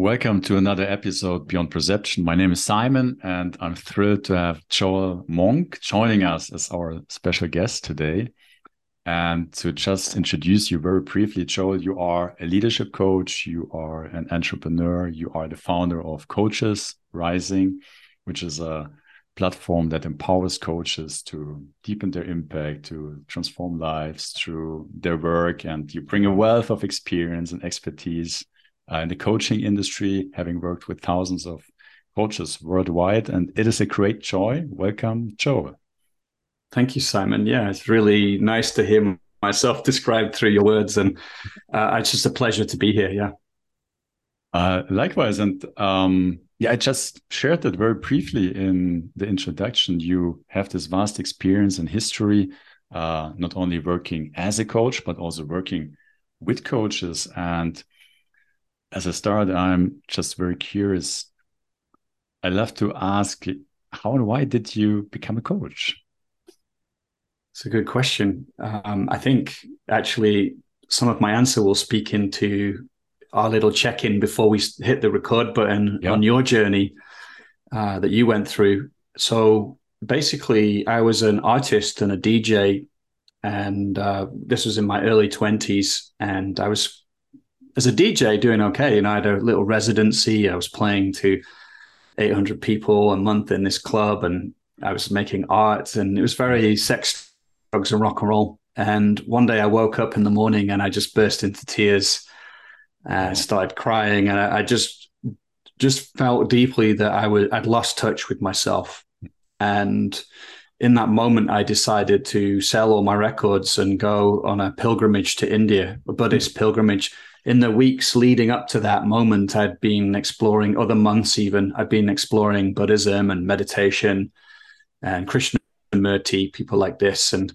Welcome to another episode Beyond Perception. My name is Simon, and I'm thrilled to have Joel Monk joining us as our special guest today. And to just introduce you very briefly, Joel, you are a leadership coach, you are an entrepreneur, you are the founder of Coaches Rising, which is a platform that empowers coaches to deepen their impact, to transform lives through their work. And you bring a wealth of experience and expertise in the coaching industry, having worked with thousands of coaches worldwide. And it is a great joy. Welcome, Joel. Thank you, Simon. Yeah, it's really nice to hear myself described through your words. And uh, it's just a pleasure to be here. Yeah. Uh, likewise. And um, yeah, I just shared that very briefly in the introduction. You have this vast experience and history, uh, not only working as a coach, but also working with coaches. And as a start, I'm just very curious. I love to ask how and why did you become a coach? It's a good question. Um, I think actually some of my answer will speak into our little check in before we hit the record button yep. on your journey uh, that you went through. So basically, I was an artist and a DJ, and uh, this was in my early 20s. And I was as a DJ doing okay. And I had a little residency. I was playing to 800 people a month in this club and I was making art and it was very sex, drugs and rock and roll. And one day I woke up in the morning and I just burst into tears. I started crying and I, I just just felt deeply that I was I'd lost touch with myself. And in that moment, I decided to sell all my records and go on a pilgrimage to India, a Buddhist pilgrimage in the weeks leading up to that moment, I'd been exploring other months, even I'd been exploring Buddhism and meditation and Krishnamurti, people like this, and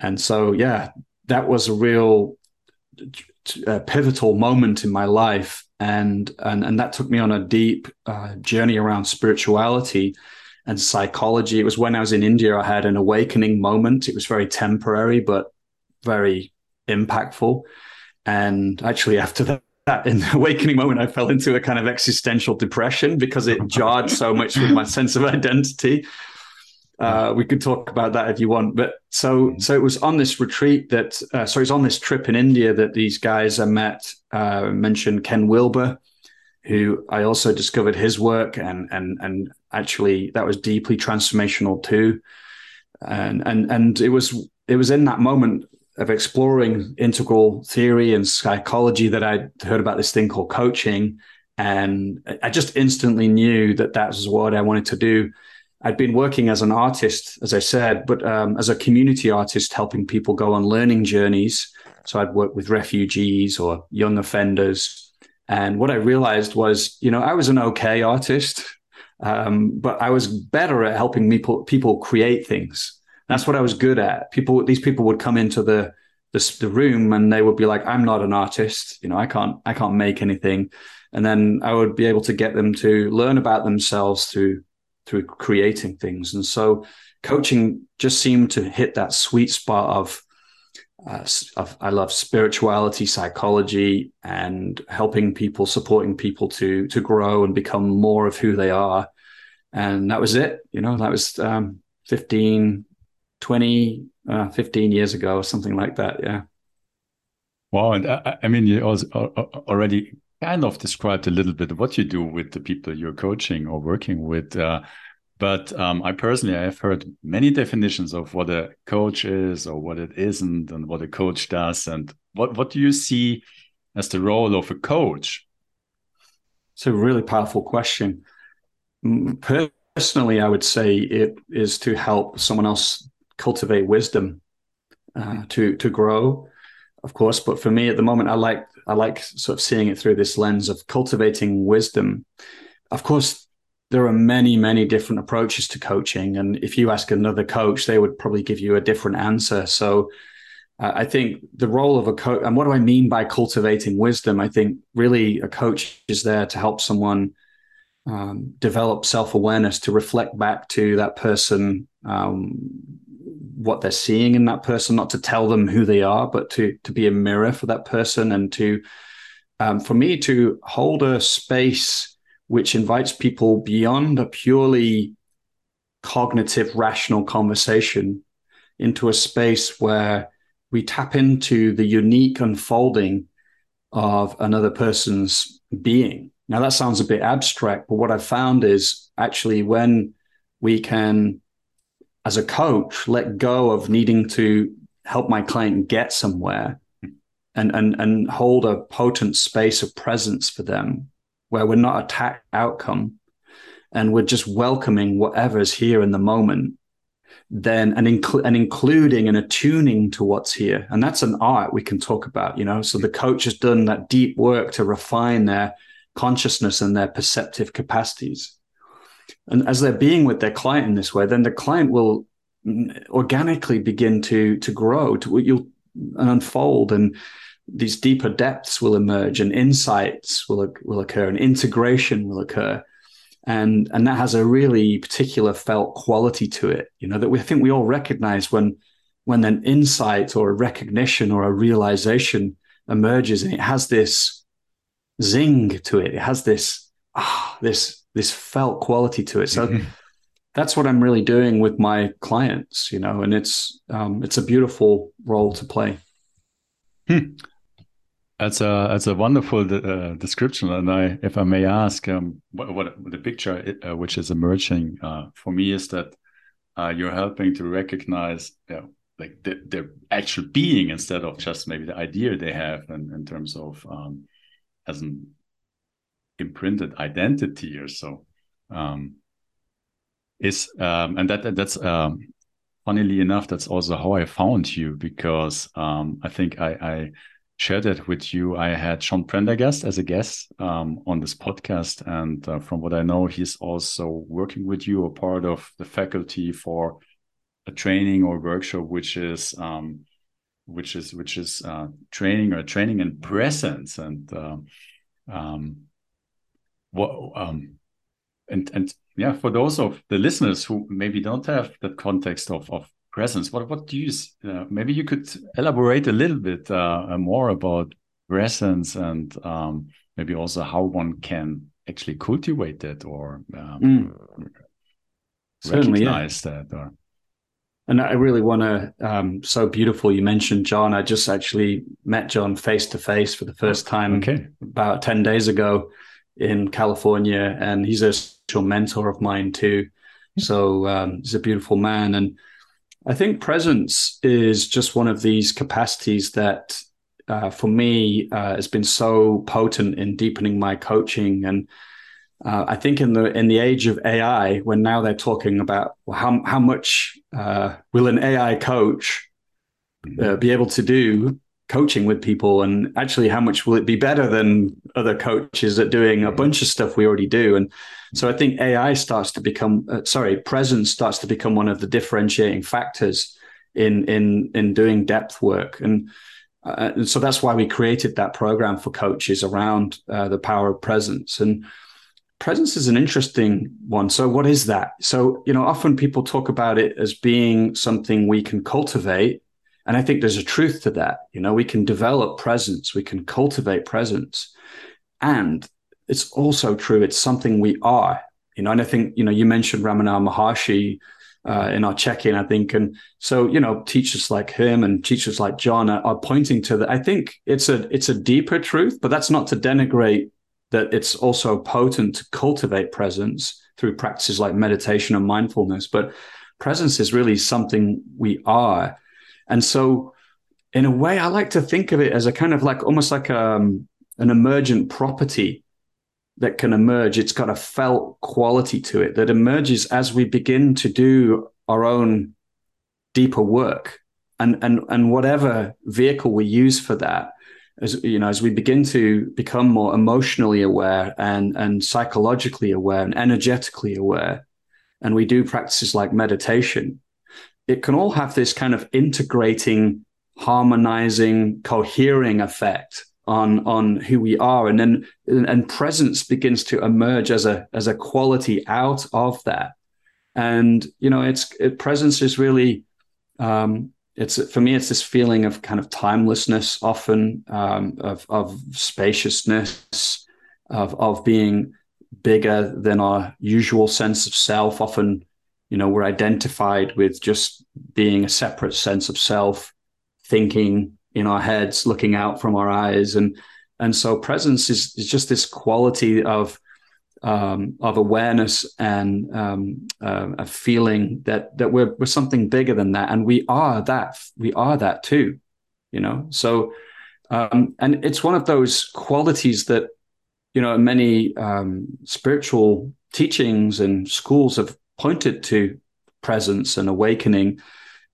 and so yeah, that was a real uh, pivotal moment in my life, and and and that took me on a deep uh, journey around spirituality and psychology. It was when I was in India, I had an awakening moment. It was very temporary, but very impactful and actually, after that, that in the awakening moment, I fell into a kind of existential depression because it jarred so much with my sense of identity. Uh, we could talk about that if you want, but so mm-hmm. so it was on this retreat that uh, so it's on this trip in India that these guys I met uh, mentioned Ken Wilber, who I also discovered his work and and and actually that was deeply transformational too, and and and it was it was in that moment of exploring integral theory and psychology that I heard about this thing called coaching. And I just instantly knew that that was what I wanted to do. I'd been working as an artist, as I said, but um, as a community artist, helping people go on learning journeys. So I'd work with refugees or young offenders. And what I realized was, you know, I was an okay artist, um, but I was better at helping people, people create things. That's what I was good at. People, these people would come into the, the the room and they would be like, "I'm not an artist. You know, I can't I can't make anything." And then I would be able to get them to learn about themselves through through creating things. And so, coaching just seemed to hit that sweet spot of uh, of, I love spirituality, psychology, and helping people, supporting people to to grow and become more of who they are. And that was it. You know, that was um, 15, 20, uh, 15 years ago or something like that. Yeah. Wow. And I, I mean, you also already kind of described a little bit what you do with the people you're coaching or working with. Uh, but um, I personally, I have heard many definitions of what a coach is or what it isn't and what a coach does. And what, what do you see as the role of a coach? It's a really powerful question. Personally, I would say it is to help someone else cultivate wisdom uh, to to grow, of course. But for me, at the moment, I like I like sort of seeing it through this lens of cultivating wisdom. Of course, there are many many different approaches to coaching, and if you ask another coach, they would probably give you a different answer. So. Uh, I think the role of a coach, and what do I mean by cultivating wisdom? I think really a coach is there to help someone um, develop self awareness, to reflect back to that person um, what they're seeing in that person, not to tell them who they are, but to to be a mirror for that person and to um, for me to hold a space which invites people beyond a purely cognitive, rational conversation into a space where we tap into the unique unfolding of another person's being. Now, that sounds a bit abstract, but what I've found is actually when we can, as a coach, let go of needing to help my client get somewhere and, and, and hold a potent space of presence for them where we're not attack outcome and we're just welcoming whatever's here in the moment then and, inclu- and including and attuning to what's here. And that's an art we can talk about you know? So the coach has done that deep work to refine their consciousness and their perceptive capacities and as they're being with their client in this way then the client will organically begin to to grow to you'll and unfold and these deeper depths will emerge and insights will will occur and integration will occur. And and that has a really particular felt quality to it you know that we I think we all recognize when when an insight or a recognition or a realization emerges and it has this zing to it. It has this ah this this felt quality to it so mm-hmm. that's what i'm really doing with my clients you know and it's um, it's a beautiful role to play hmm. That's a that's a wonderful uh, description, and I, if I may ask, um, what, what, the picture uh, which is emerging uh, for me is that uh, you're helping to recognize, you know, like the, their actual being instead of just maybe the idea they have, in, in terms of um, as an imprinted identity or so. Um, is um, and that that's um, funnily enough, that's also how I found you because um, I think I, I shared it with you. I had John Prendergast as a guest um, on this podcast, and uh, from what I know, he's also working with you, a part of the faculty for a training or workshop, which is um, which is which is uh, training or training in presence, and uh, um, what um, and and yeah, for those of the listeners who maybe don't have that context of of presence. What what do you uh, maybe you could elaborate a little bit uh, more about presence and um, maybe also how one can actually cultivate that or um, mm. recognize yeah. that or and I really want to. Um, so beautiful. You mentioned John. I just actually met John face to face for the first time okay. about ten days ago in California, and he's a mentor of mine too. So um, he's a beautiful man, and I think presence is just one of these capacities that, uh, for me, uh, has been so potent in deepening my coaching. And uh, I think in the in the age of AI, when now they're talking about well, how how much uh, will an AI coach uh, be able to do coaching with people, and actually how much will it be better than other coaches at doing a bunch of stuff we already do, and so I think AI starts to become, uh, sorry, presence starts to become one of the differentiating factors in in in doing depth work, and, uh, and so that's why we created that program for coaches around uh, the power of presence. And presence is an interesting one. So what is that? So you know, often people talk about it as being something we can cultivate, and I think there's a truth to that. You know, we can develop presence, we can cultivate presence, and it's also true. It's something we are, you know. And I think you know you mentioned Ramana Maharshi uh, in our check-in, I think, and so you know teachers like him and teachers like John are, are pointing to that. I think it's a it's a deeper truth, but that's not to denigrate that it's also potent to cultivate presence through practices like meditation and mindfulness. But presence is really something we are, and so in a way, I like to think of it as a kind of like almost like um, an emergent property that can emerge. It's got a felt quality to it that emerges as we begin to do our own deeper work. And, and, and whatever vehicle we use for that, as you know, as we begin to become more emotionally aware and, and psychologically aware and energetically aware, and we do practices like meditation, it can all have this kind of integrating, harmonizing, cohering effect on on who we are. And then and presence begins to emerge as a as a quality out of that. And you know it's it, presence is really um it's for me it's this feeling of kind of timelessness often um, of of spaciousness of of being bigger than our usual sense of self often you know we're identified with just being a separate sense of self thinking in our heads looking out from our eyes and and so presence is, is just this quality of um, of awareness and um, uh, a feeling that that we're, we're something bigger than that, and we are that. We are that too, you know. So, um, and it's one of those qualities that you know many um, spiritual teachings and schools have pointed to presence and awakening.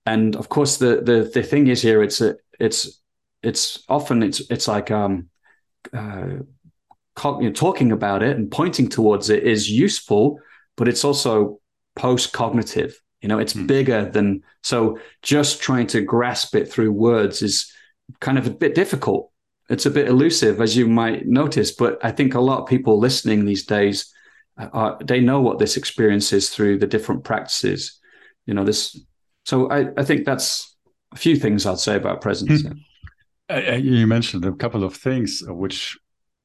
And of course, the the the thing is here, it's a it's it's often it's it's like um, uh, you know, talking about it and pointing towards it is useful, but it's also post cognitive. You know, it's mm. bigger than so just trying to grasp it through words is kind of a bit difficult. It's a bit elusive, as you might notice. But I think a lot of people listening these days, are, they know what this experience is through the different practices. You know, this. So I, I think that's a few things I'd say about presence. Mm. Uh, you mentioned a couple of things which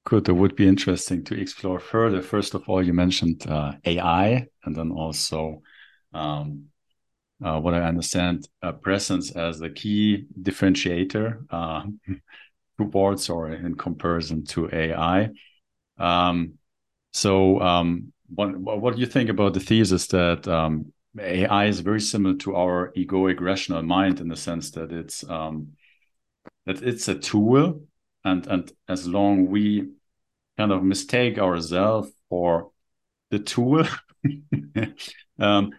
could or would be interesting to explore further. First of all, you mentioned uh, AI, and then also um, uh, what I understand uh, presence as the key differentiator uh, towards or in comparison to AI. Um, so, um, what, what do you think about the thesis that um, AI is very similar to our egoic rational mind in the sense that it's um, that it's a tool and and as long we kind of mistake ourselves for the tool um,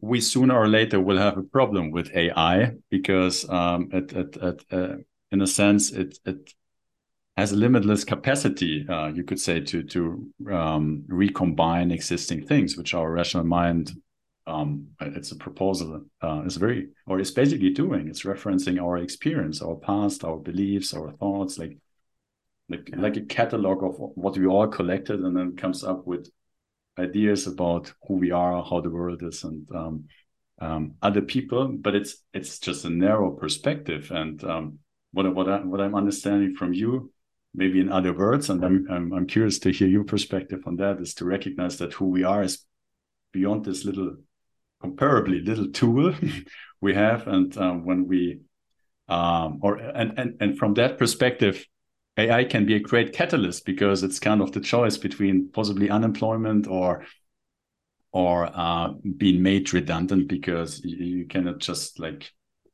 we sooner or later will have a problem with ai because um, it, it, it, uh, in a sense it, it has a limitless capacity uh, you could say to to um, recombine existing things which our rational mind um, it's a proposal uh, is very or it's basically doing. It's referencing our experience our past our beliefs our thoughts like like like a catalog of what we all collected and then comes up with ideas about who we are how the world is and um, um, other people. But it's it's just a narrow perspective. And um, what what, I, what i'm understanding from you maybe in other words and I'm, I'm i'm curious to hear your perspective on that is to recognize that who we are is beyond this little comparably little tool we have. And um, when we um, or and, and and from that perspective ai can be a great catalyst because it's kind of the choice between possibly unemployment or or uh, being made redundant because you, you, cannot just like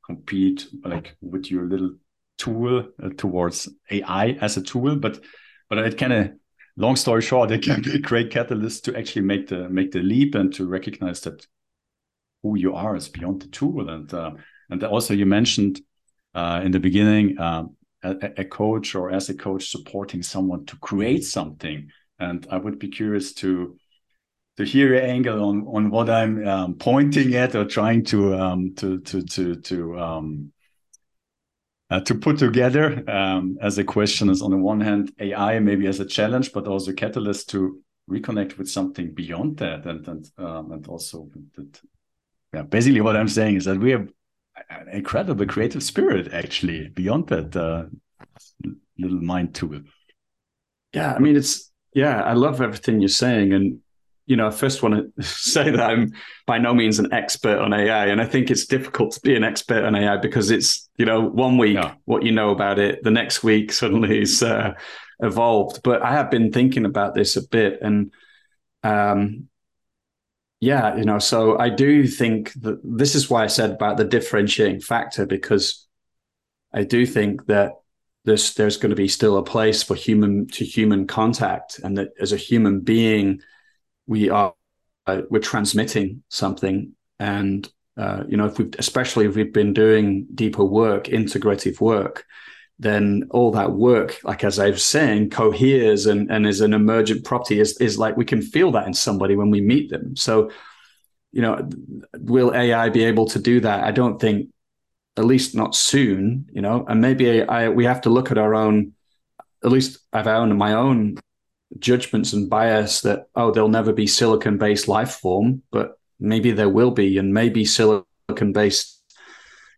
compete like with your little tool uh, towards ai as a tool but but it kind of long story short it can be a great catalyst to actually make the make the leap and to recognize that who you are is beyond the tool. And uh, and also you mentioned uh, in the beginning uh, a, a, coach or as a coach supporting someone to create something. And I would be curious to to hear your angle on on what I'm um, pointing at or trying to um, to to to to um, uh, to put together um, as a question is on the one hand AI maybe as a challenge, but also catalyst to reconnect with something beyond that, and and um, and also that yeah, basically what I'm saying is that we have an incredible creative spirit actually beyond that uh, little mind tool. Yeah, I mean it's yeah, I love everything you're saying, and you know, I first want to say that I'm by no means an expert on AI, and I think it's difficult to be an expert on AI because it's you know one week yeah. what you know about it, the next week suddenly is uh, evolved. But I have been thinking about this a bit, and um, yeah, you know, so I do think that this is why I said about the differentiating factor because I do think that there's there's going to be still a place for human to human contact, and that as a human being, we are uh, we're transmitting something, and uh, you know, if we've, especially if we've been doing deeper work, integrative work, then all that work, like as I was saying, coheres and, and is an emergent property is, is like we can feel that in somebody when we meet them. So, you know, will AI be able to do that? I don't think, at least not soon, you know, and maybe I, we have to look at our own, at least I've owned my own judgments and bias that, oh, there'll never be silicon based life form, but maybe there will be, and maybe silicon based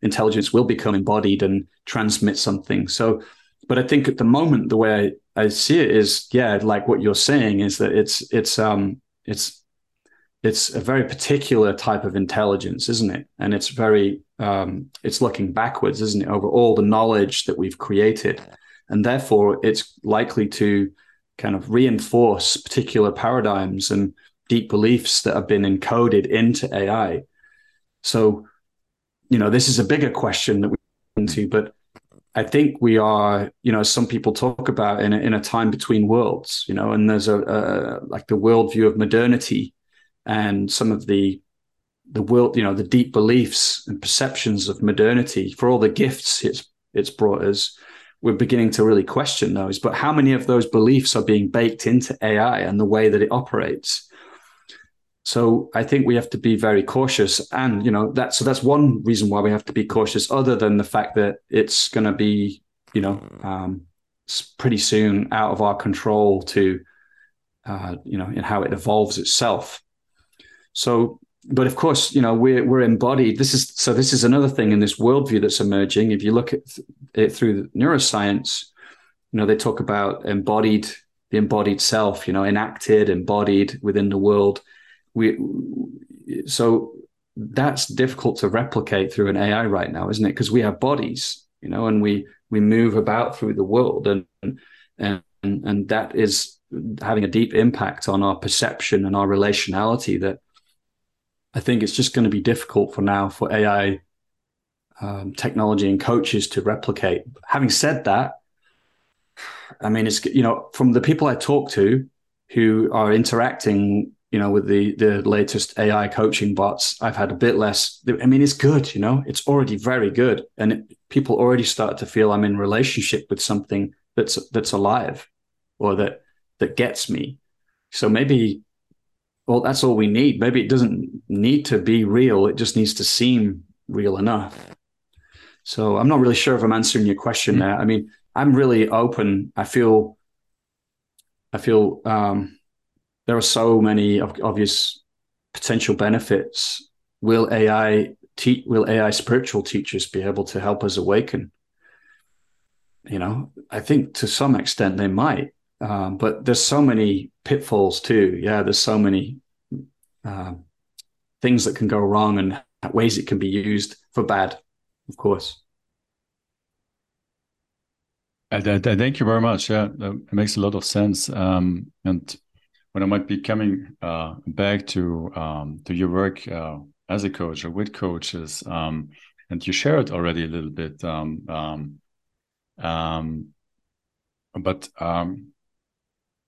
intelligence will become embodied and transmit something. So, but I think at the moment, the way I, I see it is, yeah, like what you're saying is that it's it's um it's it's a very particular type of intelligence, isn't it? And it's very um, it's looking backwards, isn't it, over all the knowledge that we've created, and therefore it's likely to kind of reinforce particular paradigms and deep beliefs that have been encoded into AI. So, you know, this is a bigger question that we into, but I think we are, you know, some people talk about in a, in a time between worlds, you know, and there's a, a like the worldview of modernity and some of the the world, you know, the deep beliefs and perceptions of modernity for all the gifts it's it's brought us. We're beginning to really question those. But how many of those beliefs are being baked into AI and the way that it operates? So I think we have to be very cautious, and you know that. So that's one reason why we have to be cautious, other than the fact that it's going to be, you know, um, pretty soon out of our control to, uh, you know, in how it evolves itself. So, but of course, you know, we're we're embodied. This is so. This is another thing in this worldview that's emerging. If you look at it through neuroscience, you know, they talk about embodied, the embodied self. You know, enacted, embodied within the world we so that's difficult to replicate through an AI right now, isn't it? Because we have bodies, you know, and we we move about through the world, and and and that is having a deep impact on our perception and our relationality. That I think it's just going to be difficult for now for AI um, technology and coaches to replicate. Having said that, I mean, it's you know, from the people I talk to who are interacting you know, with the the latest AI coaching bots, I've had a bit less. I mean, it's good, you know, it's already very good, and it, people already start to feel I'm in relationship with something that's that's alive, or that that gets me. So maybe, well, that's all we need. Maybe it doesn't need to be real; it just needs to seem real enough. So I'm not really sure if I'm answering your question mm-hmm. there. I mean, I'm really open. I feel, I feel. um there are so many obvious potential benefits. Will AI te- will AI spiritual teachers be able to help us awaken? You know, I think to some extent they might, um, but there's so many pitfalls too. Yeah, there's so many uh, things that can go wrong and ways it can be used for bad, of course. thank you very much. Yeah, it makes a lot of sense. Um, and when I might be coming uh, back to um, to your work uh, as a coach or with coaches, um, and you shared already a little bit, um, um, um but um,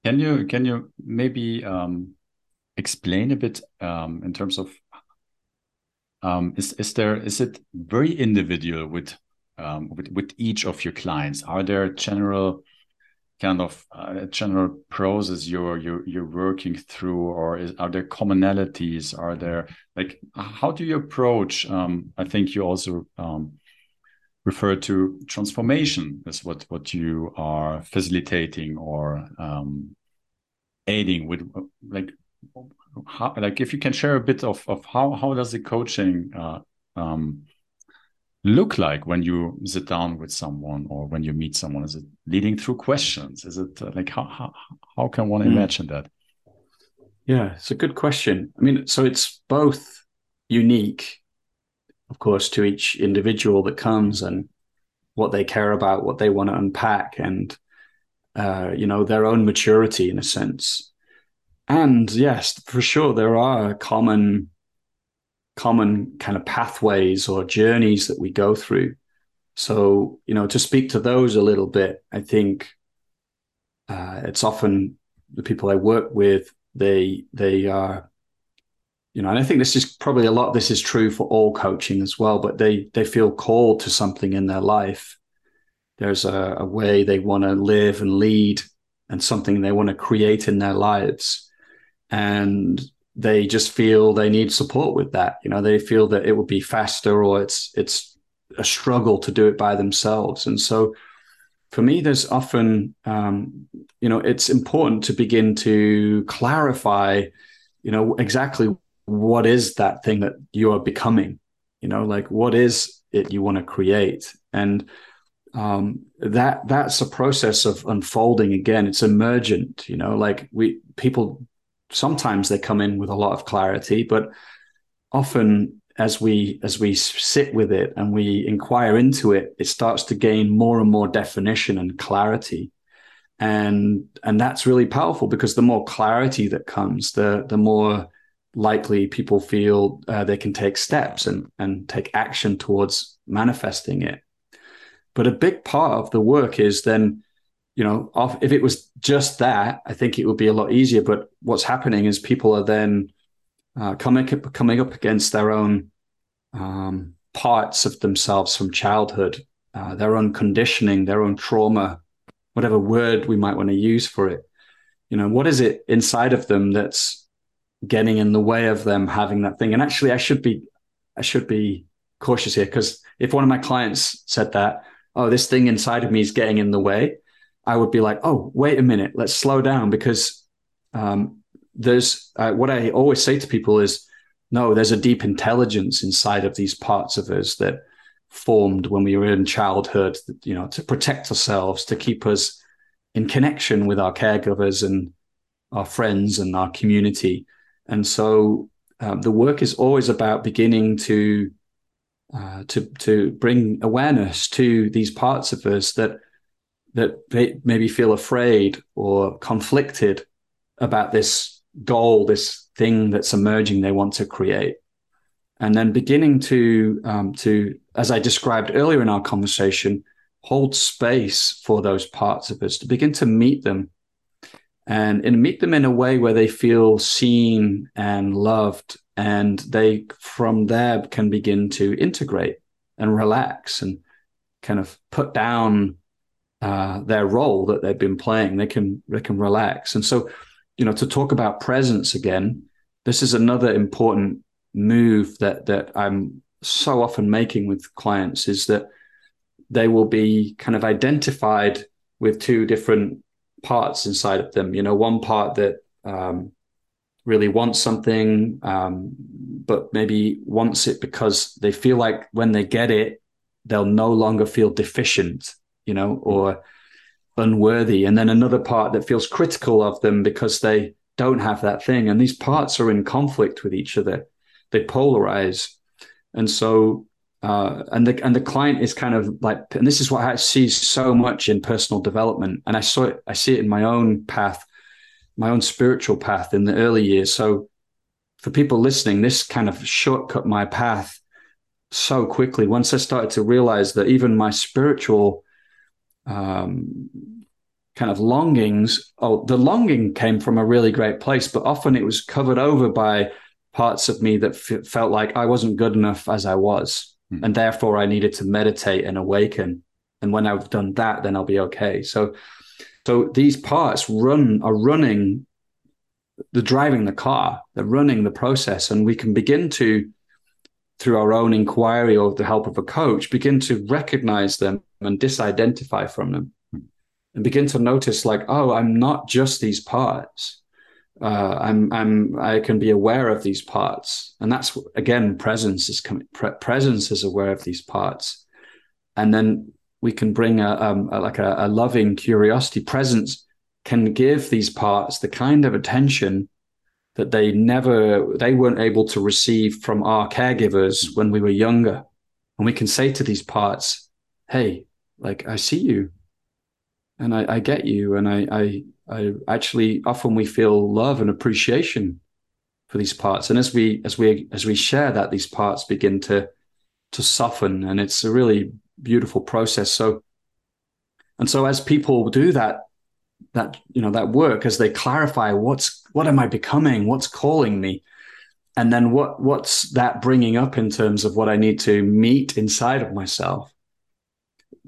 can you can you maybe explain a bit in terms of is is there is it very individual with with with each of your clients? Are there general kind of uh, general process you're you're you're working through or is, are there commonalities? Are there like how do you approach um, i think you also um, refer to transformation as what what you are facilitating or um, aiding with like how like if you can share a bit of of how how does the coaching uh, um, look like when you sit down with someone or when you meet someone? Is it leading through questions? Is it uh, like how, how how can one mm. imagine that? Yeah, it's a good question. I mean, so it's both unique, of course, to each individual that comes and what they care about, what they want to unpack, and uh, you know their own maturity in a sense. And yes, for sure, there are common common kind of pathways or journeys that we go through. So, you know, to speak to those a little bit, I think uh, it's often the people I work with, they they are, you know, and I think this is probably a lot. This is true for all coaching as well. But they they feel called to something in their life. There's a, a way they want to live and lead, and something they want to create in their lives, and they just feel they need support with that. You know, they feel that it would be faster or it's it's a struggle to do it by themselves. And so for me, there's often, um, you know, it's important to begin to clarify, you know, exactly what is that thing that you are becoming. you know like what is it you want to create and um, that that's a process of unfolding again it's emergent you know like we people sometimes they come in with a lot of clarity but often as we as we sit with it and we inquire into it it starts to gain more and more definition and clarity. And and that's really powerful because the more clarity that comes the the more likely people feel uh, they can take steps and and take action towards manifesting it. But a big part of the work is then you know if it was just that i think it would be a lot easier but what's happening is people are then uh, coming coming up against their own um, parts of themselves from childhood uh, their own conditioning their own trauma whatever word we might want to use for it. You know, what is it inside of them that's getting in the way of them having that thing? And actually, I should be, I should be cautious here because if one of my clients said that, oh, this thing inside of me is getting in the way, I would be like, oh, wait a minute, let's slow down because um, there's uh, what I always say to people is, no, there's a deep intelligence inside of these parts of us that formed when we were in childhood, you know, to protect ourselves, to keep us in connection with our caregivers and our friends and our community. And so um, the work is always about beginning to uh, to to bring awareness to these parts of us that that they maybe feel afraid or conflicted about this goal, this thing that's emerging they want to create. And then beginning to um, to as I described earlier in our conversation, hold space for those parts of us to begin to meet them, and, and meet them in a way where they feel seen and loved, and they from there can begin to integrate and relax and kind of put down uh, their role that they've been playing. They can they can relax, and so you know to talk about presence again. This is another important move that that I'm so often making with clients is that they will be kind of identified with two different parts inside of them. You know, one part that um, really wants something, um, but maybe wants it because they feel like when they get it, they'll no longer feel deficient, you know, or unworthy. And then another part that feels critical of them because they don't have that thing. And these parts are in conflict with each other they polarize, and so uh, and the and the client is kind of like, and this is what I see so much in personal development, and I saw it, I see it in my own path, my own spiritual path in the early years. So for people listening, this kind of shortcut my path so quickly once I started to realize that even my spiritual um, kind of longings, oh, the longing came from a really great place, but often it was covered over by parts of me that f- felt like I wasn't good enough as I was. Mm. And therefore, I needed to meditate and awaken. And when I've done that, then I'll be okay. So, so these parts run are running, they're driving the car, they're running the process, and we can begin to, through our own inquiry or the help of a coach, begin to recognize them and disidentify from them, and begin to notice like, oh, I'm not just these parts uh, I'm I'm I can be aware of these parts, and that's again presence is coming. Pre- presence is aware of these parts, and then we can bring a, um, a like a, a, loving curiosity. Presence can give these parts the kind of attention that they never they weren't able to receive from our caregivers when we were younger, and we can say to these parts, "Hey, like I see you, and I, I get you, and I I I actually often we feel love and appreciation for these parts, and as we as we as we share that, these parts begin to to soften, and it's a really beautiful process. So, and so as people do that, that you know that work as they clarify what's what am I becoming, what's calling me, and then what what's that bringing up in terms of what I need to meet inside of myself,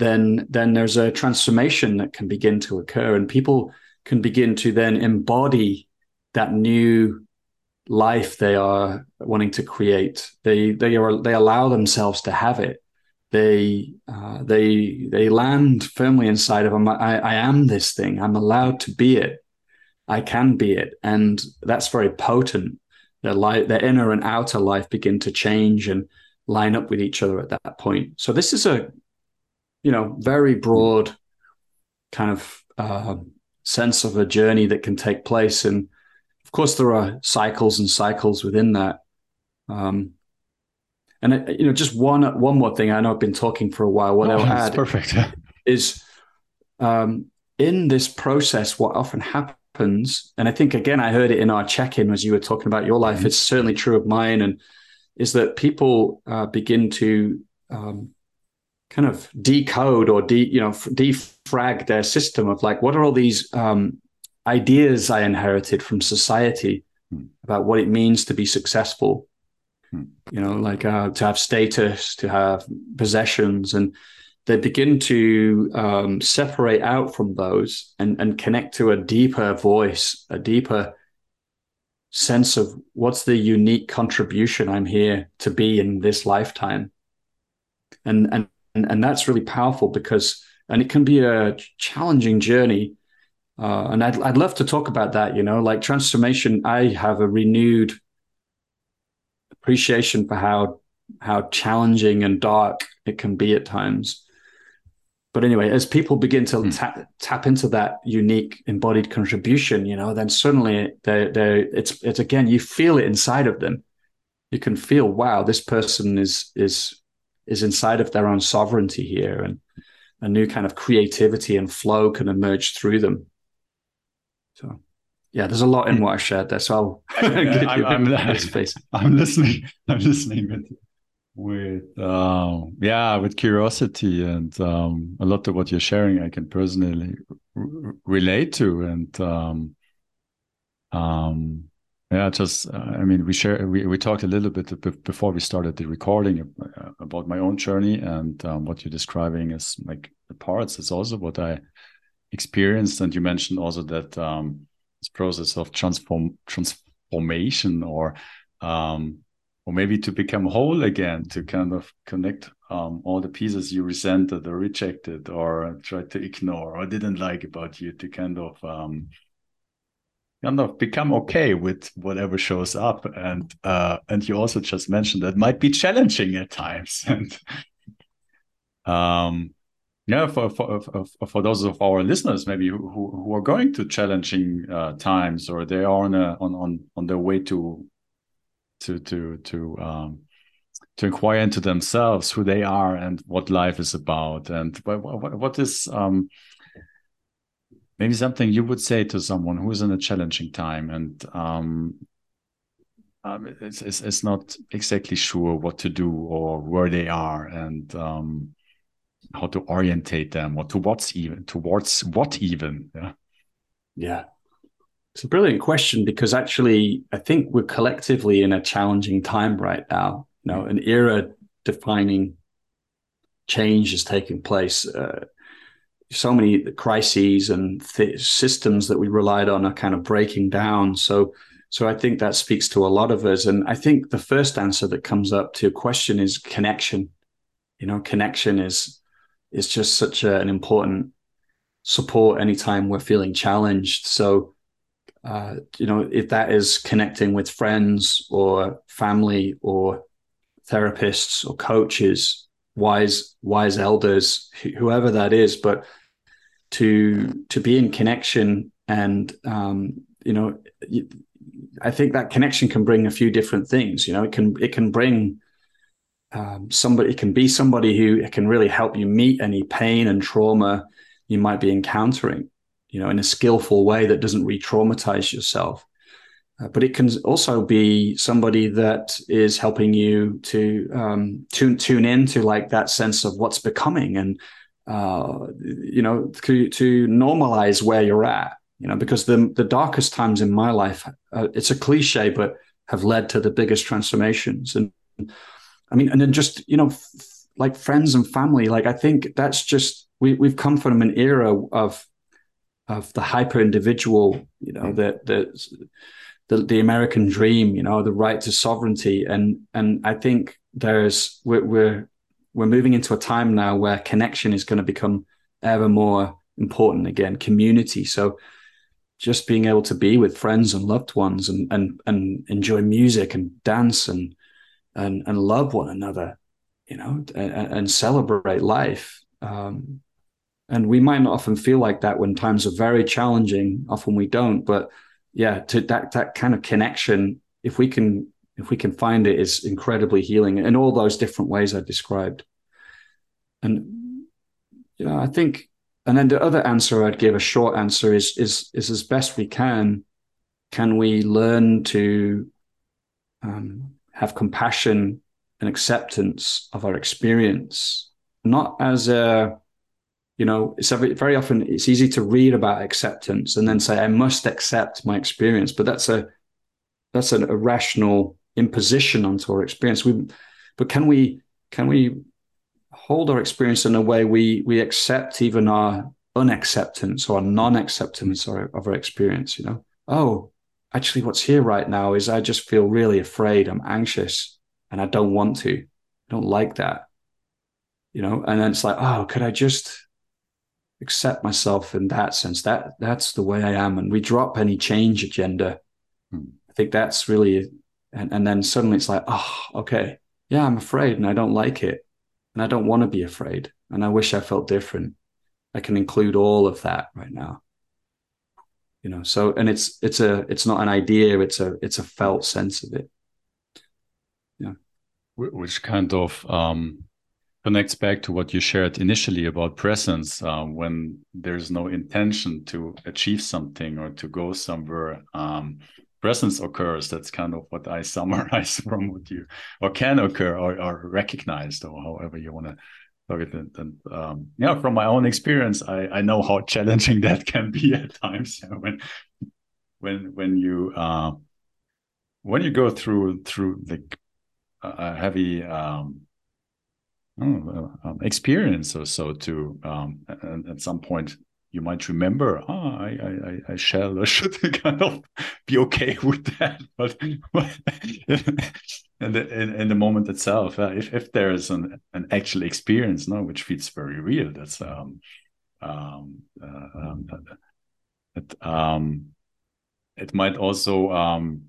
then then there's a transformation that can begin to occur, and people can begin to then embody that new life they are wanting to create. They they are they allow themselves to have it. They uh, they they land firmly inside of them. I, I am this thing. I'm allowed to be it. I can be it, and that's very potent. Their life, their inner and outer life begin to change, and line up with each other at that point. So this is a, you know, very broad kind of uh, sense of a journey that can take place, and of course there are cycles and cycles within that. Um, and uh, you know, just one one more thing. I know I've been talking for a while. What oh, I'll add perfect. is um, in this process, what often happens, and I think again, I heard it in our check-in as you were talking about your life. Mm-hmm. It's certainly true of mine, and is that people uh, begin to um, kind of decode or de, you know defrag their system of like what are all these um, ideas I inherited from society hmm. about what it means to be successful. Hmm. You know, like uh, to have status, to have possessions, and they begin to um, separate out from those and, and connect to a deeper voice, a deeper sense of what's the unique contribution I'm here to be in this lifetime. And and and, that's really powerful because and it can be a challenging journey. Uh, and I'd I'd love to talk about that, you know, like transformation, I have a renewed appreciation for how how challenging and dark it can be at times but anyway, as people begin to mm. tap, tap into that unique embodied contribution, you know, then suddenly they they it's it's again you feel it inside of them. You can feel, wow, this person is is is inside of their own sovereignty here, and a new kind of creativity and flow can emerge through them. So, yeah, there's a lot in what I shared there. So I'll I'm, I'm, I'm, listening. I'm listening with uh, yeah with curiosity and um, a lot of what you're sharing i can personally r- relate to and um, um, yeah just uh, i mean we share we, we talked a little bit before we started the recording uh, about my own journey and um, what you're describing is like the parts. Is also what i experienced and you mentioned also that um, this process of transform transformation or um, or maybe to become whole again to kind of connect um, all the pieces you resented or rejected or tried to ignore or didn't like about you to kind of kind of become okay with whatever shows up. And uh, and you also just mentioned that might be challenging at times. And um yeah for for for those of our listeners maybe who who are going to challenging uh, times or they are on a on on on their way to to to to um, to inquire into themselves who they are and what life is about. And what, what, what is um, maybe something you would say to someone who is in a challenging time and um, um, it's, not exactly sure what to do or where they are and um, how to orientate them or towards even towards what even yeah yeah it's a brilliant question because actually, I think we're collectively in a challenging time right now. You know, an era defining change is taking place. Uh, so many crises and th- systems that we relied on are kind of breaking down. So, so I think that speaks to a lot of us. And I think the first answer that comes up to your question is connection. You know, connection is is just such a, an important support anytime we're feeling challenged. So uh, you know, if that is connecting with friends or family or therapists or coaches, wise wise elders, whoever that is, but to to be in connection and um, you know, I think that connection can bring a few different things. You know, it can it can bring um, somebody, it can be somebody who can really help you meet any pain and trauma you might be encountering you know, in a skillful way that doesn't re-traumatize yourself. Uh, but it can also be somebody that is helping you to um, tune tune into like that sense of what's becoming and uh, you know to, to normalize where you're at. You know, because the the darkest times in my life, uh, it's a cliche, but have led to the biggest transformations. And I mean, and then just you know, f- like friends and family. Like I think that's just we we've come from an era of of the hyper individual, you know, the, the the the American dream, you know, the right to sovereignty, and and I think there's we're we're, we're moving into a time now where connection is going to become ever more important again, community. So just being able to be with friends and loved ones and and and enjoy music and dance and and and love one another you know, and, and celebrate life. Um, and we might not often feel like that when times are very challenging. Often we don't, but yeah, to that that kind of connection, if we can if we can find it, is incredibly healing in all those different ways I described. And you know, I think, and then the other answer I'd give, a short answer, is is is as best we can. Can we learn to um, have compassion and acceptance of our experience, not as a you know it's very, very often it's easy to read about acceptance and then say i must accept my experience but that's a that's an irrational imposition onto our experience we but can we can we hold our experience in a way we we accept even our unacceptance or non-acceptance of our experience you know oh actually what's here right now is i just feel really afraid i'm anxious and i don't want to i don't like that you know and then it's like oh could i just accept myself in that sense. That that's the way I am, and we drop any change agenda. Hmm. I think that's really, and and then suddenly it's like, oh, okay, yeah, I'm afraid, and I don't like it, and I don't want to be afraid, and I wish I felt different. I can include all of that right now. You know, so and it's it's a it's not an idea; it's a it's a felt sense of it. Yeah, which kind of um connects back to what you shared initially about presence um, when there's no intention to achieve something or to go somewhere um, presence occurs that's kind of what i summarize from what you or can occur or, or recognized or however you want to look at it and um, yeah from my own experience I, I know how challenging that can be at times when when when you uh, when you go through through the a heavy um, oh, um, experience or so to Um, at some point, you might remember, oh, I, I, I shall or should kind of be okay with that. But in, the, in, in, the moment itself, uh, if, if there is an, an actual experience, no, which feels very real, that's um, um, uh, um, it, um, it might also um,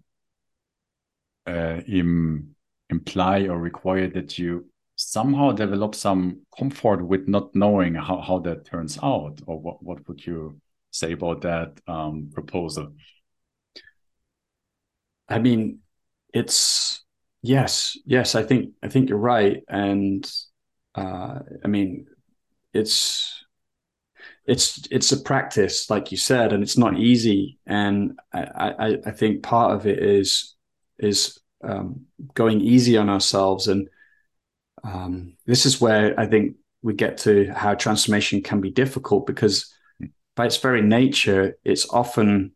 uh, Im, imply or require that you somehow develop some comfort with not knowing how, how that turns out or what, what would you say about that um, proposal? I mean it's yes yes i think i think you're right. And uh, i mean it's it's it's a practice like you said and it's not easy. And i i, I think part of it is is um, going easy on ourselves. And um, this is where I think we get to how transformation can be difficult because by its very nature, it's often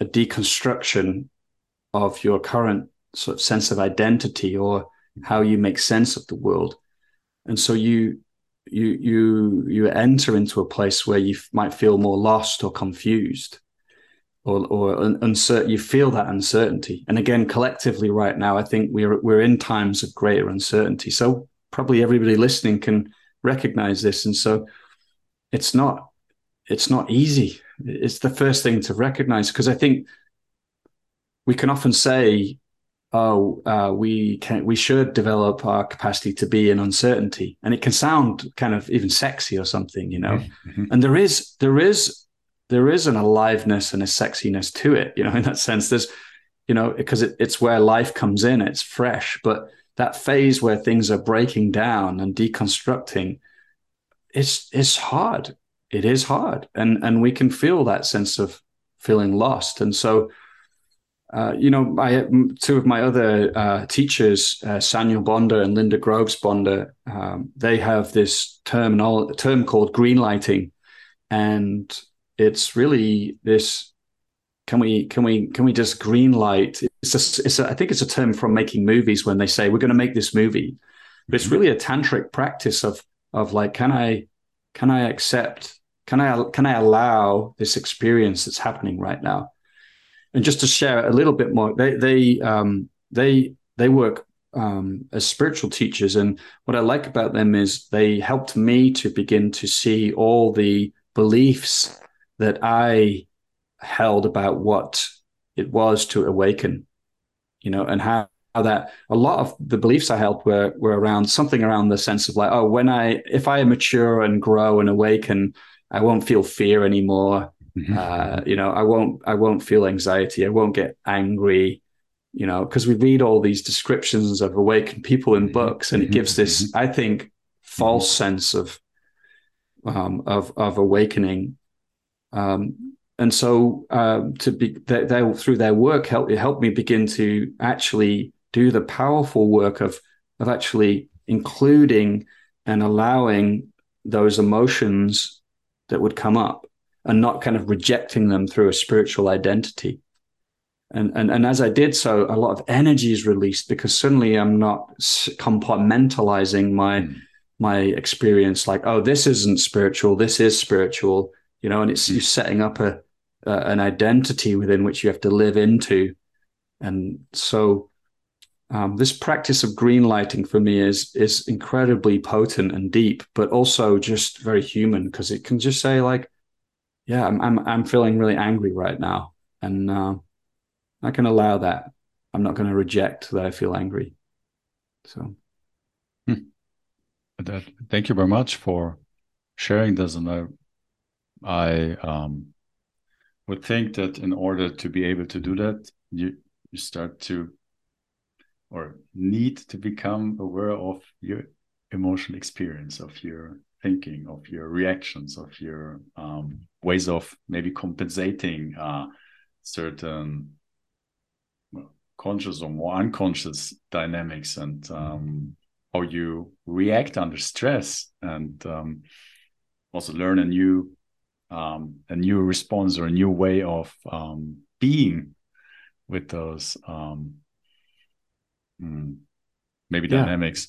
a deconstruction of your current sort of sense of identity or how you make sense of the world. And so you you you you enter into a place where you might feel more lost or confused or or uncertain you feel that uncertainty. And again collectively right now i think we're we're in times of greater uncertainty. So probably everybody listening can recognize this. And so it's not it's not easy. It's the first thing to recognize because i think we can often say oh uh, we can we should develop our capacity to be in uncertainty. And it can sound kind of even sexy or something you know? Mm-hmm. and there is there is there is an aliveness and a sexiness to it, you know, in that sense. There's, you know, because it, it's where life comes in, it's fresh. But that phase where things are breaking down and deconstructing, it's it's hard. It is hard, and and we can feel that sense of feeling lost. And so, uh, you know, my two of my other uh, teachers, uh, Saniel Bonder and Linda Groves Bonder, um, they have this term term called green lighting, and it's really this can we can we can we just green light? It's a, it's a, I think it's a term from making movies when they say we're going to make this movie. But it's really a tantric practice of of like can i can i accept can i can i allow this experience that's happening right now? And just to share a little bit more they they um they they work um, as spiritual teachers. And what i like about them is they helped me to begin to see all the beliefs that I held about what it was to awaken, you know, and how, how that a lot of the beliefs I held were were around something around the sense of like, oh, when I if I mature and grow and awaken, I won't feel fear anymore. Mm-hmm. Uh, you know, I won't I won't feel anxiety. I won't get angry. You know, because we read all these descriptions of awakened people in mm-hmm. books, and it gives this, mm-hmm. I think, false mm-hmm. sense of um, of of awakening. Um, and so uh, to be they, they, through their work help it helped me begin to actually do the powerful work of of actually including and allowing those emotions that would come up and not kind of rejecting them through a spiritual identity and, and and as I did so, a lot of energy is released because suddenly I'm not compartmentalizing my mm. my experience like, oh, this isn't spiritual, this is spiritual, you know, and it's mm. you setting up a, an identity within which you have to live into, and so um, this practice of green lighting for me is is incredibly potent and deep, but also just very human because it can just say like, yeah, I'm I'm I'm feeling really angry right now, and uh, I can allow that. I'm not going to reject that I feel angry. So, hmm. that, thank you very much for sharing this. And I, I um, would think that in order to be able to do that, you you start to or need to become aware of your emotional experience, of your thinking, of your reactions, of your um, ways of maybe compensating uh, certain conscious or more unconscious dynamics and um, how you react under stress and um, also learn a new um, a new response or a new way of um, being with those um, mm, maybe yeah. dynamics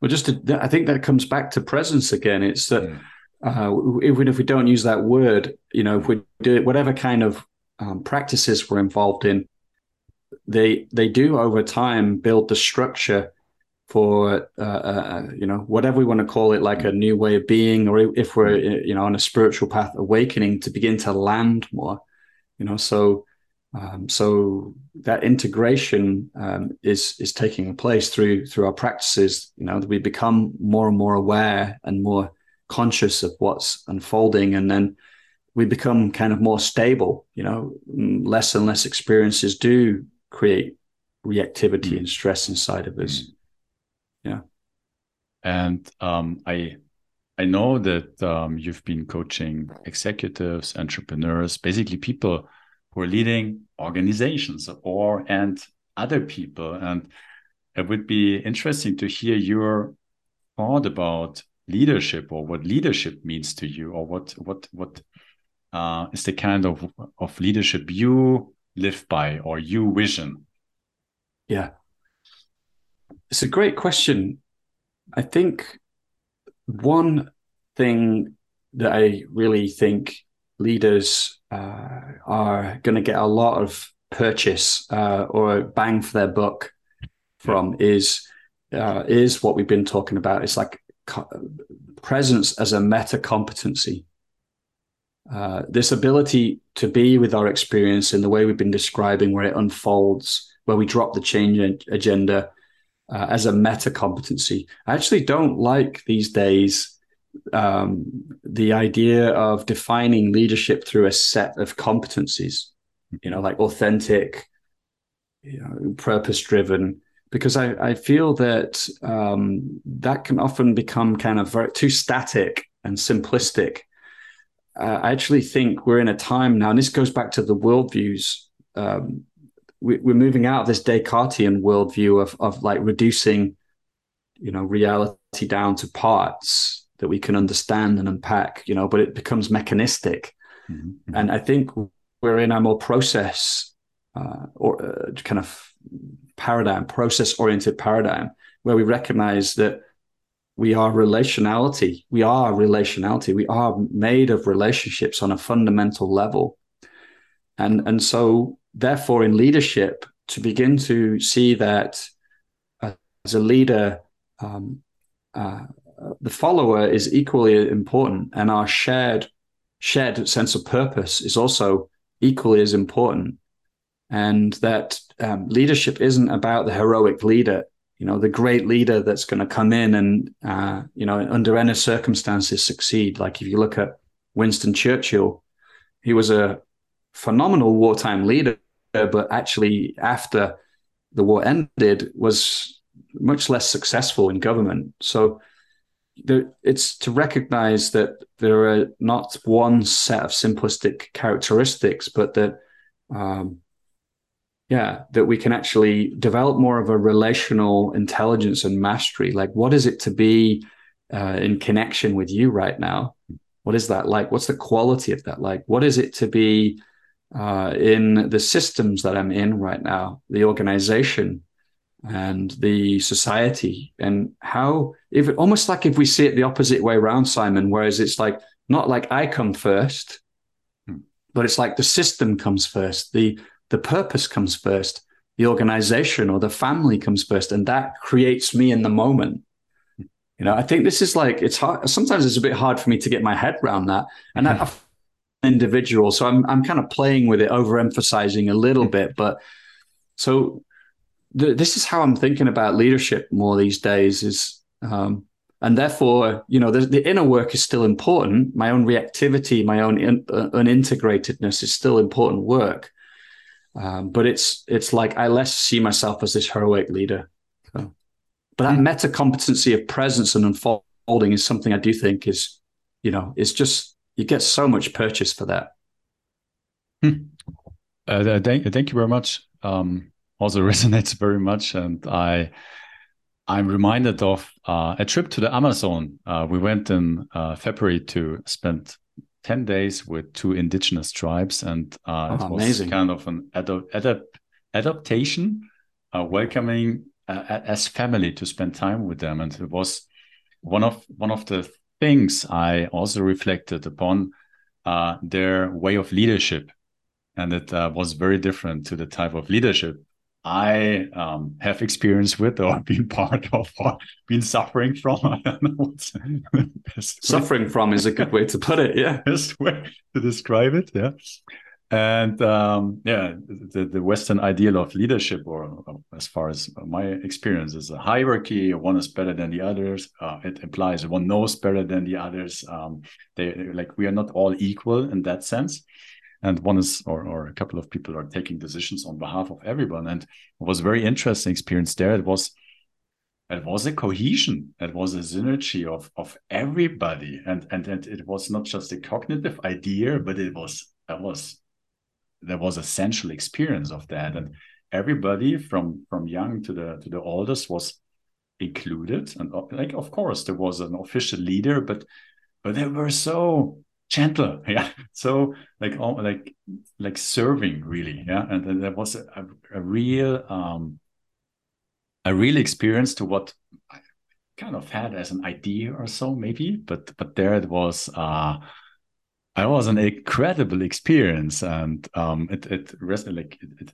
well just to, i think that comes back to presence again it's that mm. uh, even if we don't use that word you know if we do whatever kind of um, practices we're involved in they they do over time build the structure for uh, uh, you know whatever we want to call it, like a new way of being, or if we're you know on a spiritual path, awakening to begin to land more. You know, so um, so that integration um, is is taking place through through our practices. You know, that we become more and more aware and more conscious of what's unfolding, and then we become kind of more stable. You know, mm, less and less experiences do create reactivity mm. and stress inside of us. Mm. And um, I I know that um, you've been coaching executives, entrepreneurs, basically people who are leading organizations or and other people. And it would be interesting to hear your thought about leadership or what leadership means to you or what what what uh, is the kind of of leadership you live by or you vision? Yeah. It's a great question. I think one thing that I really think leaders uh, are going to get a lot of purchase uh, or bang for their buck from is uh, is what we've been talking about. It's like co- presence as a meta competency. Uh, this ability to be with our experience in the way we've been describing, where it unfolds, where we drop the change agenda uh, as a meta competency. I actually don't like these days um, the idea of defining leadership through a set of competencies, you know, like authentic, you know, purpose driven. Because I, I feel that um, that can often become kind of very too static and simplistic uh, I actually think we're in a time now, and this goes back to the worldviews. Um, we, are moving out of this Descartesian worldview of of like reducing, you know, reality down to parts that we can understand and unpack. You know, but it becomes mechanistic, mm-hmm. and I think we're in a more process uh, or uh, kind of paradigm, process oriented paradigm, where we recognize that we are relationality. We are relationality. We are made of relationships on a fundamental level. And, and so, therefore, in leadership, to begin to see that uh, as a leader, um, uh, the follower is equally important, and our shared shared sense of purpose is also equally as important. and that um, leadership isn't about the heroic leader you know the great leader that's going to come in and uh, you know under any circumstances succeed like if you look at winston churchill he was a phenomenal wartime leader but actually after the war ended was much less successful in government. So there, it's to recognize that there are not one set of simplistic characteristics but that um, yeah that we can actually develop more of a relational intelligence and mastery. Like what is it to be uh, in connection with you right now? What is that like? What's the quality of that like? What is it to be uh, in the systems that i'm in right now the organization and the society and how if it almost like if we see it the opposite way around simon whereas it's like not like i come first hmm. but it's like the system comes first the the purpose comes first, the organization or the family comes first, and that creates me in the moment. You know, I think this is like it's hard. Sometimes it's a bit hard for me to get my head around that, and mm-hmm. I, individual, so I'm I'm kind of playing with it, overemphasizing a little bit, but so this is how I'm thinking about leadership more these days. Is um, and therefore, you know, the, the, inner work is still important. My own reactivity, my own in, uh, unintegratedness is still important work. Um, but it's it's like I less see myself as this heroic leader. So, but that hmm. meta competency of presence and unfolding is something I do think is, you know, it's just you get so much purchase for that. Hmm. Uh, thank, thank you very much. Um, also resonates very much, and I I'm reminded of uh, a trip to the Amazon. Uh, we went in uh, February to spend 10 days with two indigenous tribes and uh, oh, it was amazing. kind of an adaptation uh, welcoming uh, as family to spend time with them and it was one of one of the things i also reflected upon uh, their way of leadership and it uh, was very different to the type of leadership I um, have experience with or been part of or been suffering from. I don't know what's suffering way. from is a good way to put it. Yeah, best way to describe it. Yeah, and um, yeah, the, the Western ideal of leadership, or as far as my experience, is a hierarchy. One is better than the others. Uh, it implies one knows better than the others. Um, they like we are not all equal in that sense and one is or, or a couple of people are taking decisions on behalf of everyone and it was very interesting experience there it was it was a cohesion it was a synergy of of everybody and and, and it was not just a cognitive idea but it was that was there was a sensual experience of that. And everybody from from young to the to the oldest was included. And like of course there was an official leader but but they were so gentle. Yeah. So like all like like serving really. Yeah. And, and there was a, a, real um a real experience to what i kind of had as an idea or so maybe. But but there it was uh it was an incredible experience and um it it like it, it,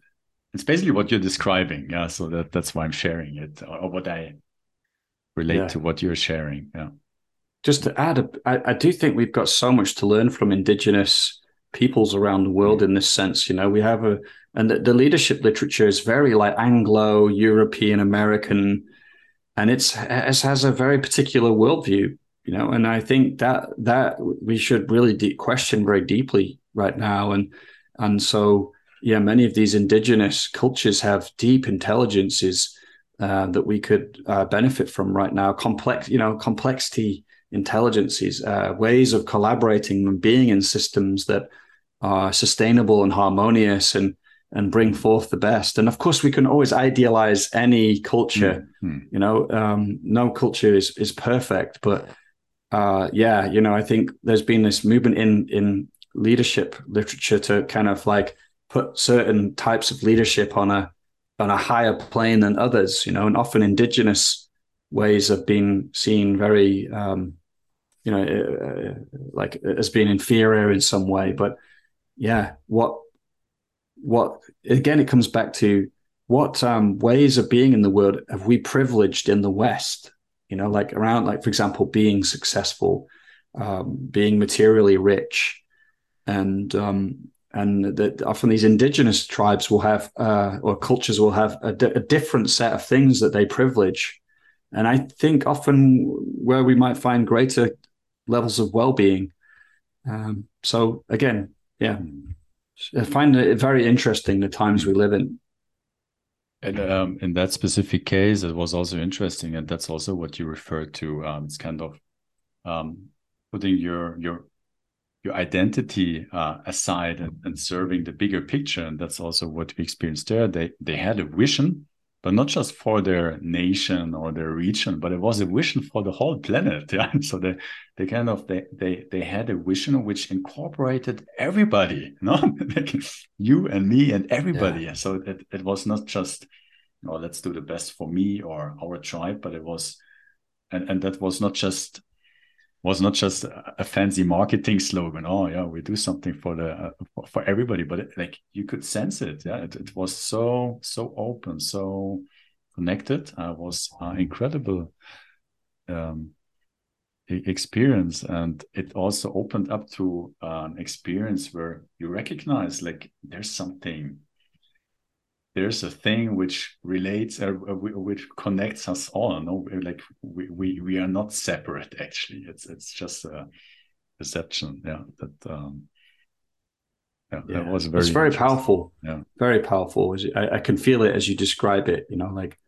it's basically what you're describing yeah so that that's why i'm sharing it or, or what i relate yeah. to what you're sharing yeah just to add, I, I do think we've got so much to learn from indigenous peoples around the world mm. in this sense. You know, we have a, and the, the leadership literature is very like Anglo, European, American, and it's it has a very particular worldview. You know, and I think that that we should really de- question very deeply right now, and and so yeah, many of these indigenous cultures have deep intelligences uh, that we could uh, benefit from right now. Complex, you know, complexity intelligences, uh, ways of collaborating and being in systems that are sustainable and harmonious and and bring forth the best. And of course, we can always idealize any culture. Mm-hmm. You know, um, no culture is is perfect, but uh, yeah, you know, I think there's been this movement in in leadership literature to kind of like put certain types of leadership on a on a higher plane than others. You know, and often indigenous ways have been seen very um, you know, uh, like as being inferior in some way. But yeah, what what again? It comes back to what um, ways of being in the world have we privileged in the West? You know, like around, like for example, being successful, um, being materially rich, and um, and that often these indigenous tribes will have uh, or cultures will have a, a different set of things that they privilege. And i think often where we might find greater levels of well-being um, so again yeah i find it very interesting the times we live in and um, in that specific case it was also interesting and that's also what you referred to um, it's kind of um, putting your your your identity uh, aside and, and, serving the bigger picture and that's also what we experienced there. They they had a vision but not just for their nation or their region but it was a vision for the whole planet yeah? So they they kind of they they they had a vision which incorporated everybody you know you and me and everybody. Yeah. so it, it was not just oh let's do the best for me or our tribe but it was and and that was not just was not just a fancy marketing slogan. Oh yeah, we do something for the uh, for everybody, but it, like you could sense it. Yeah, it, it was so so open, so connected. Uh, was uh, incredible um, experience, and it also opened up to an experience where you recognize like there's something there's a thing which relates uh, uh which connects us all no like we, we we are not separate actually it's it's just a perception yeah that um yeah, yeah. that was very it's very powerful yeah very powerful I, I can feel it as you describe it you know like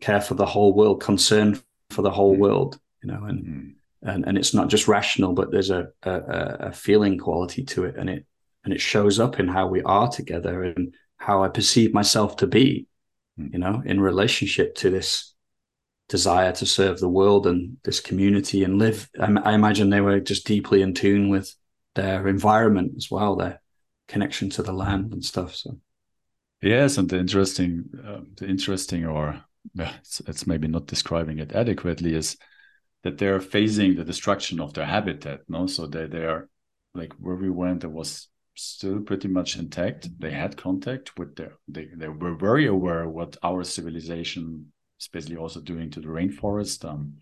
care for the whole world concern for the whole mm. world you know and mm. and and it's not just rational but there's a, a a feeling quality to it and it and it shows up in how we are together and how I perceive myself to be, mm. you know, in relationship to this desire to serve the world and this community and live. I, I imagine they were just deeply in tune with their environment as well, their connection to the land and stuff. So, yes, and the interesting, uh, the interesting, or uh, it's, it's maybe not describing it adequately, is that they're facing the destruction of their habitat. No, so they they are like where we went, there was still pretty much intact. They had contact with their they, they were very aware what our civilization is basically also doing to the rainforest. Um,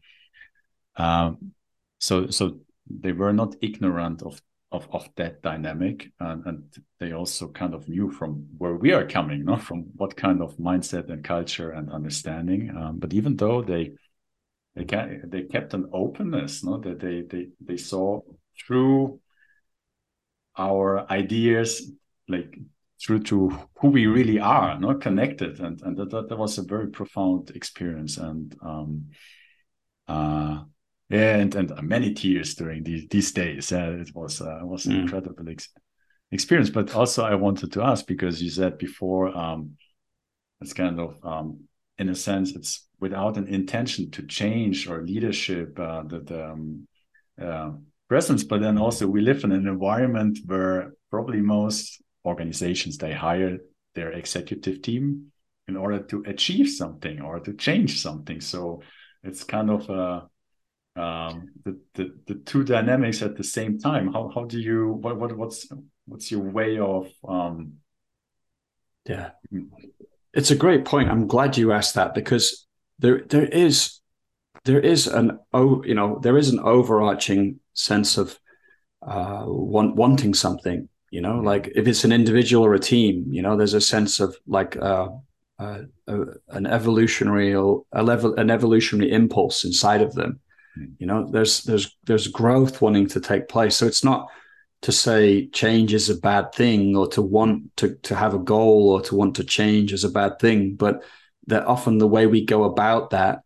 um, so so they were not ignorant of of, of that dynamic and, and they also kind of knew from where we are coming no? from what kind of mindset and culture and understanding um, but even though they they, they kept an openness no that they, they they saw through our ideas like through to who we really are not connected. And and that, that, that was a very profound experience. And um uh and and many tears during these these days. Yeah it was uh, it was an mm. incredible ex experience. But also i wanted to ask because you said before um it's kind of um in a sense it's without an intention to change or leadership uh, that um, uh, presence but then also we live in an environment where probably most organizations they hire their executive team in order to achieve something or to change something. So it's kind of uh, um, the, the the two dynamics at the same time. How how do you what, what what's what's your way of um yeah. It's a great point. I'm glad you asked that because there there is there is an oh you know there is an overarching sense of uh, want, wanting something. You know, like if it's an individual or a team, you know, there's a sense of like uh, uh, an evolutionary or a level an evolutionary impulse inside of them. Mm. You know, there's there's there's growth wanting to take place. So it's not to say change is a bad thing or to want to to have a goal or to want to change is a bad thing, but that often the way we go about that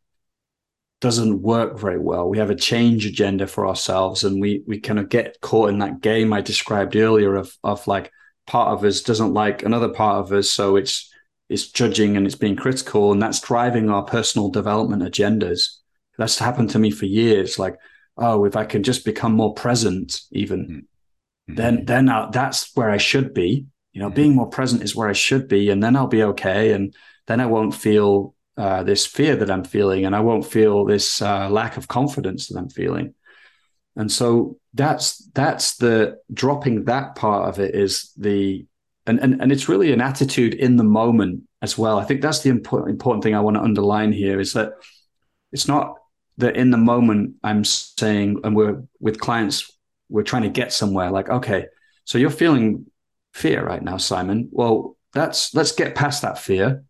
doesn't work very well. We have a change agenda for ourselves, and we we kind of get caught in that game I described earlier of of like part of us doesn't like another part of us, so it's it's judging and it's being critical, and that's driving our personal development agendas. That's happened to me for years. Like, oh, if I can just become more present, even mm-hmm. then then I'll, that's where I should be. You know, mm-hmm. being more present is where I should be, and then I'll be okay, and then I won't feel uh, this fear that I'm feeling, and I won't feel this uh, lack of confidence that I'm feeling. And so that's that's the dropping that part of it is the and and, and it's really an attitude in the moment as well. I think that's the important important thing I want to underline here is that it's not that in the moment I'm saying and we're with clients we're trying to get somewhere like okay so you're feeling fear right now, Simon. Well, that's let's get past that fear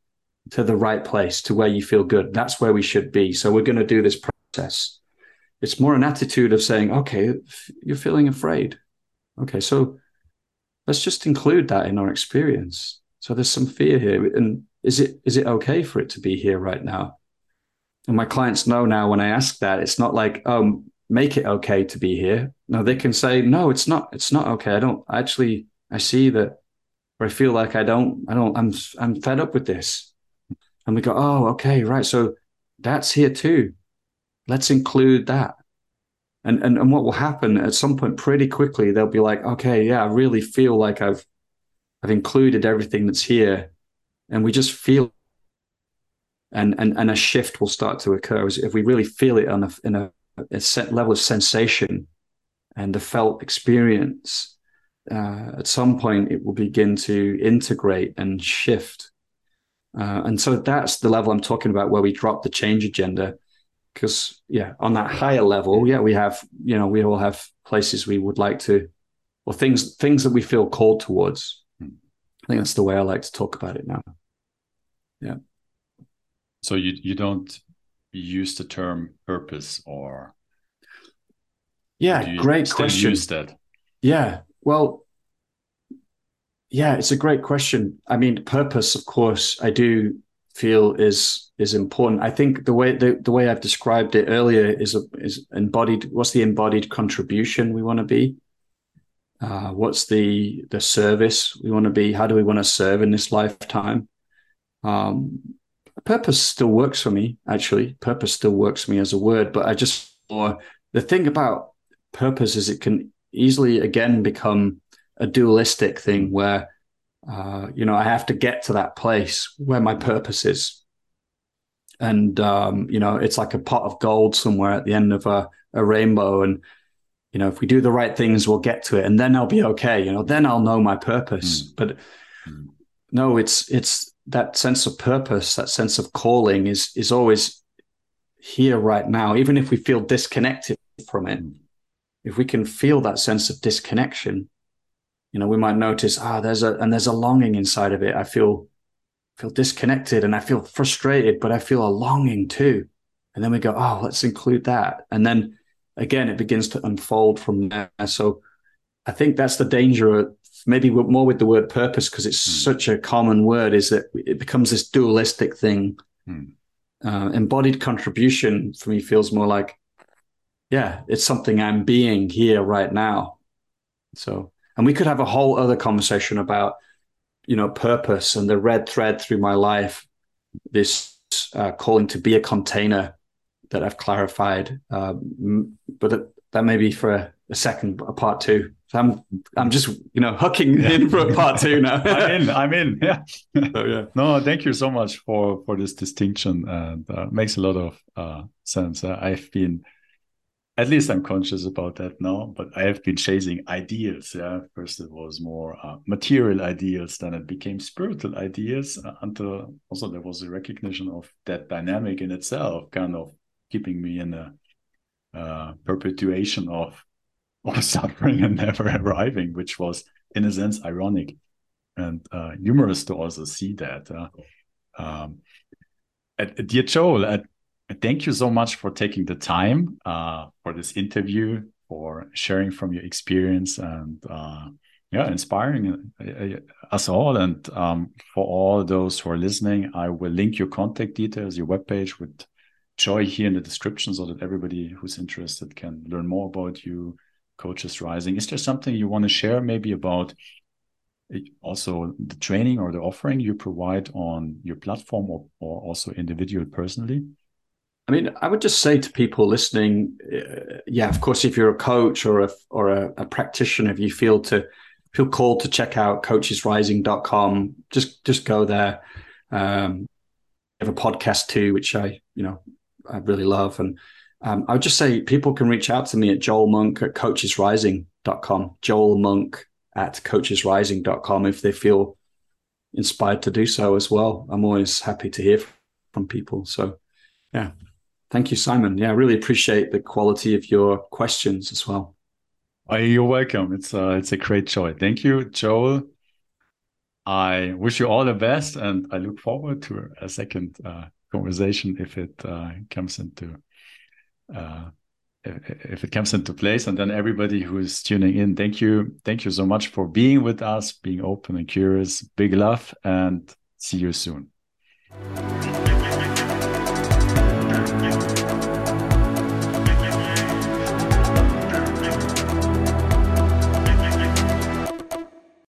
to the right place, to where you feel good. That's where we should be. So we're going to do this process. It's more an attitude of saying, okay, you're feeling afraid. Okay, so let's just include that in our experience. So there's some fear here. And is it is it okay for it to be here right now? And my clients know now when I ask that, it's not like, oh, make it okay to be here. No, they can say, no, it's not, it's not okay. I don't actually I see that or I feel like I don't, I don't, I'm I'm fed up with this. And we go, oh, okay, right. So that's here too. Let's include that. And, and and what will happen at some point pretty quickly, they'll be like, okay, yeah, I really feel like I've I've included everything that's here. And we just feel and and and a shift will start to occur if we really feel it on a in a, a set level of sensation and the felt experience uh, at some point it will begin to integrate and shift. Uh, and so that's the level I'm talking about where we drop the change agenda. Because yeah, on that higher level, yeah, we have you know we all have places we would like to, or things things that we feel called towards. I think that's the way I like to talk about it now. Yeah. So you you don't use the term purpose or yeah, great question. Use that. Yeah, well, yeah, it's a great question. I mean, purpose, of course, I do feel is is important. I think the way the, the way I've described it earlier is a, is embodied. What's the embodied contribution we want to be? Uh, what's the the service we want to be? How do we want to serve in this lifetime? Um, purpose still works for me. Actually, purpose still works for me as a word. But I just or the thing about purpose is it can easily again become a dualistic thing where uh, you know I have to get to that place where my purpose is, and um, you know it's like a pot of gold somewhere at the end of a, a rainbow, and you know if we do the right things, we'll get to it, and then I'll be okay. You know, then I'll know my purpose. Mm. But mm. no, it's it's that sense of purpose, that sense of calling is is always here right now, even if we feel disconnected from it. Mm if we can feel that sense of disconnection, you know, we might notice, ah, oh, there's a and there's a longing inside of it. I feel feel disconnected and I feel frustrated, but I feel a longing too. And then we go, oh, let's include that. And then again, it begins to unfold from there. So I think that's the danger, maybe more with the word purpose, because it's mm. such a common word, is that it becomes this dualistic thing. Mm. Uh, embodied contribution for me feels more like yeah, it's something I'm being here right now. So, and we could have a whole other conversation about, you know, purpose and the red thread through my life, this uh, calling to be a container that I've clarified. Um, but it, that may be for a, a second, a part two. So I'm, I'm just, you know, hooking in for a part two now. I'm in. I'm in. Yeah. So, yeah. No, thank you so much for for this distinction, and uh, makes a lot of uh, sense. Uh, I've been at least I'm conscious about that now. But I have been chasing ideals. Yeah, first it was more uh, material ideals, then it became spiritual ideals. Uh, until also there was a recognition of that dynamic in itself, kind of keeping me in a uh, perpetuation of of suffering and never arriving, which was in a sense ironic and uh, humorous to also see that. Uh, um, at, dear Joel, at Thank you so much for taking the time uh, for this interview, for sharing from your experience, and uh, yeah, inspiring uh, us all. And um, for all those who are listening, I will link your contact details, your webpage with Joy here in the description, so that everybody who's interested can learn more about you, Coaches Rising. Is there something you want to share, maybe about? Uh, also the training or the offering you provide on your platform or, or also individual personally I mean, I would just say to people listening, uh, yeah, of course, if you're a coach or a or a, a, practitioner, if you feel to feel called to check out coachesrising.com, just just go there. Um, I have a podcast too, which I you know I really love, and um, I would just say people can reach out to me at Joel Monk at coachesrising.com, Joel Monk at coachesrising.com if they feel inspired to do so as well. I'm always happy to hear from people. So, yeah. Thank you, Simon. Yeah, I really appreciate the quality of your questions as well. Oh, you're welcome. It's uh, it's a great joy. Thank you, Joel. I wish you all the best, and I look forward to a second uh, conversation if it uh, comes into uh, if it comes into place. And then everybody who is tuning in, thank you, thank you so much for being with us, being open and curious. Big love, and see you soon. Yeah.